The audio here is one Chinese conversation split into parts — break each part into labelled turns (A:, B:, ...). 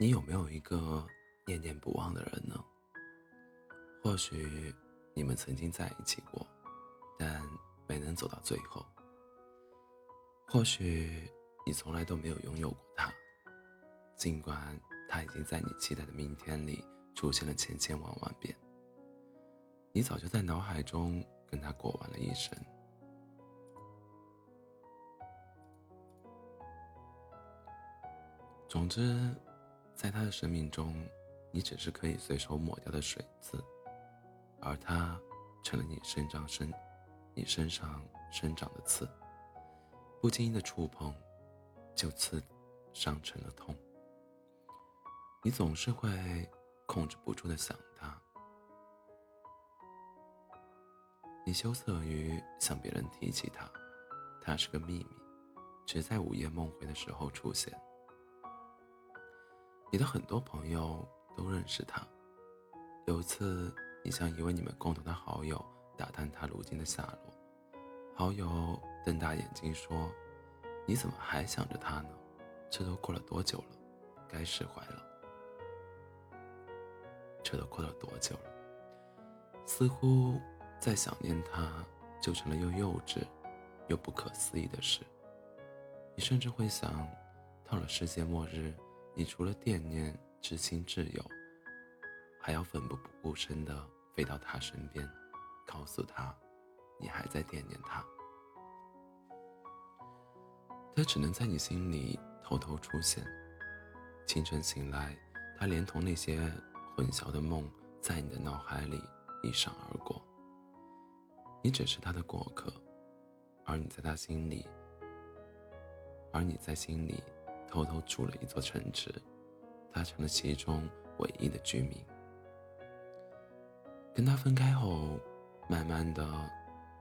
A: 你有没有一个念念不忘的人呢？或许你们曾经在一起过，但没能走到最后。或许你从来都没有拥有过他，尽管他已经在你期待的明天里出现了千千万万遍。你早就在脑海中跟他过完了一生。总之，在他的生命中，你只是可以随手抹掉的水渍，而他成了你身上生，你身上生长的刺。不经意的触碰，就刺伤成了痛。你总是会控制不住的想他，你羞涩于向别人提起他，他是个秘密，只在午夜梦回的时候出现。你的很多朋友都认识他。有次，你向一位你们共同的好友打探他如今的下落，好友瞪大眼睛说：“你怎么还想着他呢？这都过了多久了？该释怀了。”这都过了多久了？似乎再想念他，就成了又幼稚又不可思议的事。你甚至会想，到了世界末日。你除了惦念至亲挚友，还要奋不顾身地飞到他身边，告诉他你还在惦念他。他只能在你心里偷偷出现。清晨醒来，他连同那些混淆的梦，在你的脑海里一闪而过。你只是他的过客，而你在他心里，而你在心里。偷偷筑了一座城池，他成了其中唯一的居民。跟他分开后，慢慢的，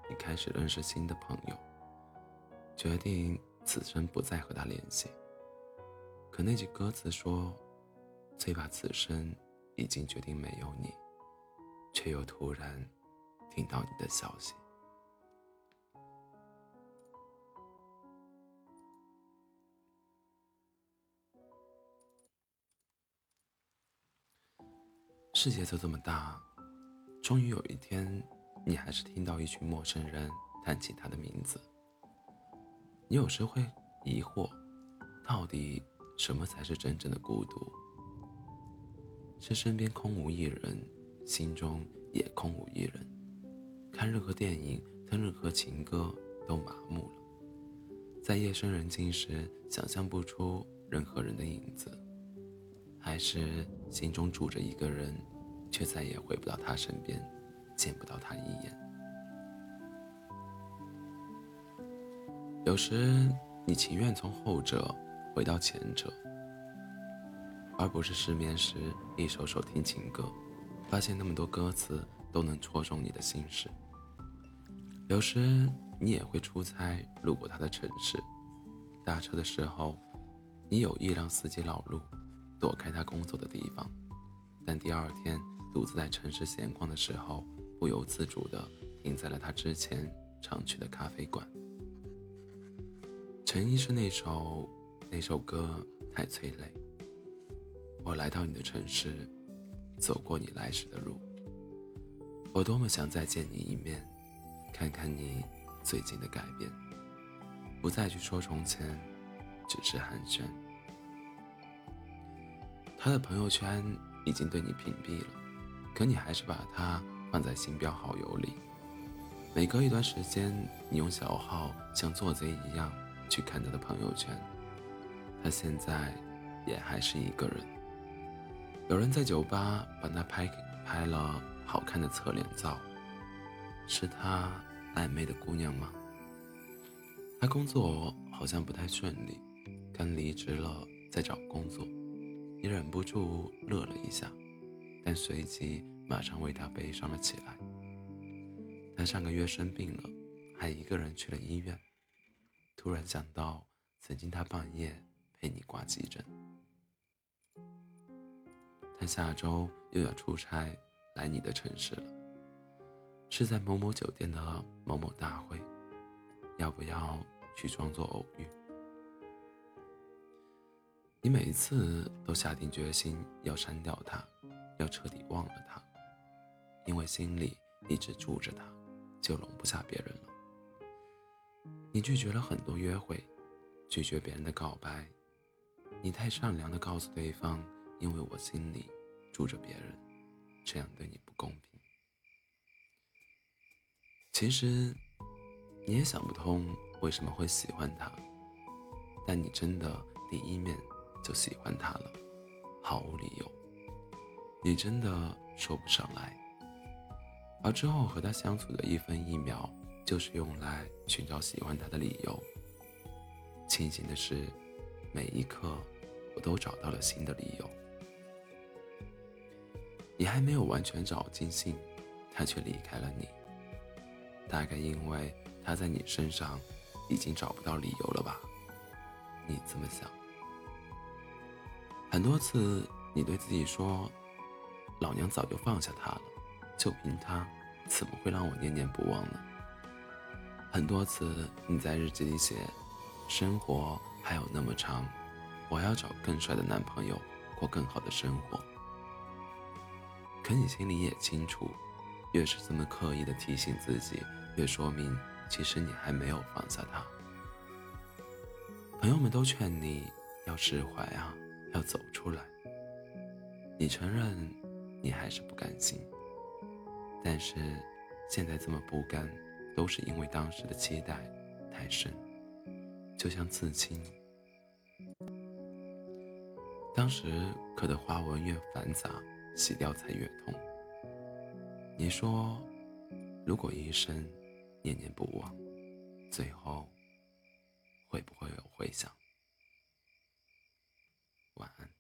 A: 你开始认识新的朋友，决定此生不再和他联系。可那句歌词说：“最怕此生已经决定没有你，却又突然听到你的消息。”世界就这么大，终于有一天，你还是听到一群陌生人谈起他的名字。你有时会疑惑，到底什么才是真正的孤独？是身边空无一人，心中也空无一人，看任何电影，听任何情歌都麻木了，在夜深人静时想象不出任何人的影子。还是心中住着一个人，却再也回不到他身边，见不到他一眼。有时你情愿从后者回到前者，而不是失眠时一首首听情歌，发现那么多歌词都能戳中你的心事。有时你也会出差路过他的城市，打车的时候，你有意让司机绕路。躲开他工作的地方，但第二天独自在城市闲逛的时候，不由自主地停在了他之前常去的咖啡馆。陈奕是那首那首歌太催泪。我来到你的城市，走过你来时的路。我多么想再见你一面，看看你最近的改变，不再去说从前，只是寒暄。他的朋友圈已经对你屏蔽了，可你还是把他放在星标好友里。每隔一段时间，你用小号像做贼一样去看他的朋友圈。他现在也还是一个人。有人在酒吧帮他拍拍了好看的侧脸照，是他暧昧的姑娘吗？他工作好像不太顺利，刚离职了，在找工作。你忍不住乐了一下，但随即马上为他悲伤了起来。他上个月生病了，还一个人去了医院。突然想到，曾经他半夜陪你挂急诊。他下周又要出差来你的城市了，是在某某酒店的某某大会，要不要去装作偶遇？你每一次都下定决心要删掉他，要彻底忘了他，因为心里一直住着他，就容不下别人了。你拒绝了很多约会，拒绝别人的告白，你太善良的告诉对方，因为我心里住着别人，这样对你不公平。其实，你也想不通为什么会喜欢他，但你真的第一面就喜欢他了，毫无理由，你真的说不上来。而之后和他相处的一分一秒。就是用来寻找喜欢他的理由。庆幸的是，每一刻我都找到了新的理由。你还没有完全找尽兴，他却离开了你。大概因为他在你身上已经找不到理由了吧？你这么想？很多次，你对自己说：“老娘早就放下他了，就凭他，怎么会让我念念不忘呢？”很多次，你在日记里写：“生活还有那么长，我要找更帅的男朋友，过更好的生活。”可你心里也清楚，越是这么刻意的提醒自己，越说明其实你还没有放下他。朋友们都劝你要释怀啊，要走出来。你承认你还是不甘心，但是现在这么不甘。都是因为当时的期待太深，就像刺青，当时刻的花纹越繁杂，洗掉才越痛。你说，如果一生念念不忘，最后会不会有回响？Waan.